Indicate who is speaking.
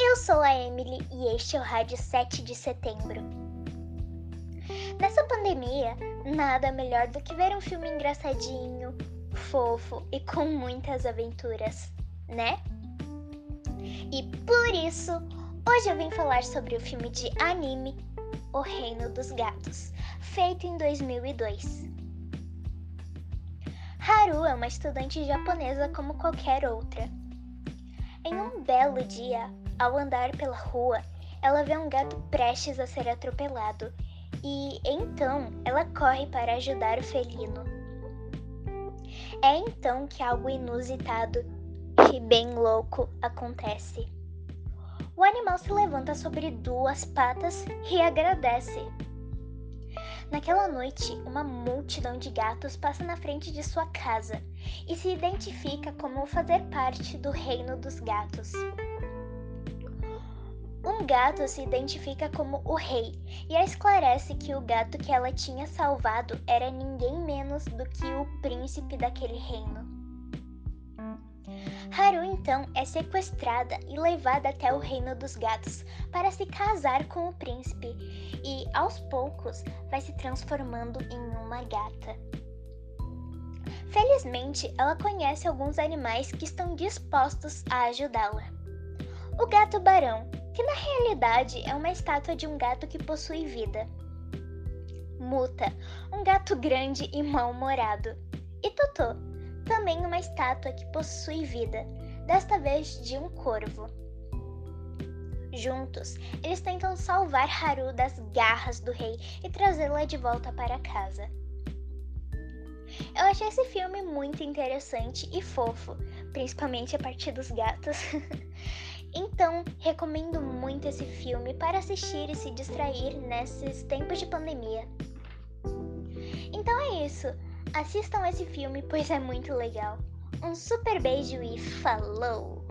Speaker 1: Eu sou a Emily e este é o Rádio 7 de Setembro. Nessa pandemia, nada melhor do que ver um filme engraçadinho, fofo e com muitas aventuras, né? E por isso, hoje eu vim falar sobre o filme de anime O Reino dos Gatos, feito em 2002. Haru é uma estudante japonesa como qualquer outra. Em um belo dia, ao andar pela rua, ela vê um gato prestes a ser atropelado e então ela corre para ajudar o felino. É então que algo inusitado e bem louco acontece. O animal se levanta sobre duas patas e agradece. Naquela noite, uma multidão de gatos passa na frente de sua casa e se identifica como fazer parte do reino dos gatos. Um gato se identifica como o rei e a esclarece que o gato que ela tinha salvado era ninguém menos do que o príncipe daquele reino. Então é sequestrada e levada até o reino dos gatos para se casar com o príncipe e, aos poucos, vai se transformando em uma gata. Felizmente, ela conhece alguns animais que estão dispostos a ajudá-la. O gato barão, que na realidade é uma estátua de um gato que possui vida. Muta, um gato grande e mal-humorado. E Totô, também uma estátua que possui vida, desta vez de um corvo. Juntos, eles tentam salvar Haru das garras do rei e trazê-la de volta para casa. Eu achei esse filme muito interessante e fofo, principalmente a partir dos gatos. Então, recomendo muito esse filme para assistir e se distrair nesses tempos de pandemia. Então é isso. Assistam esse filme, pois é muito legal. Um super beijo e falou!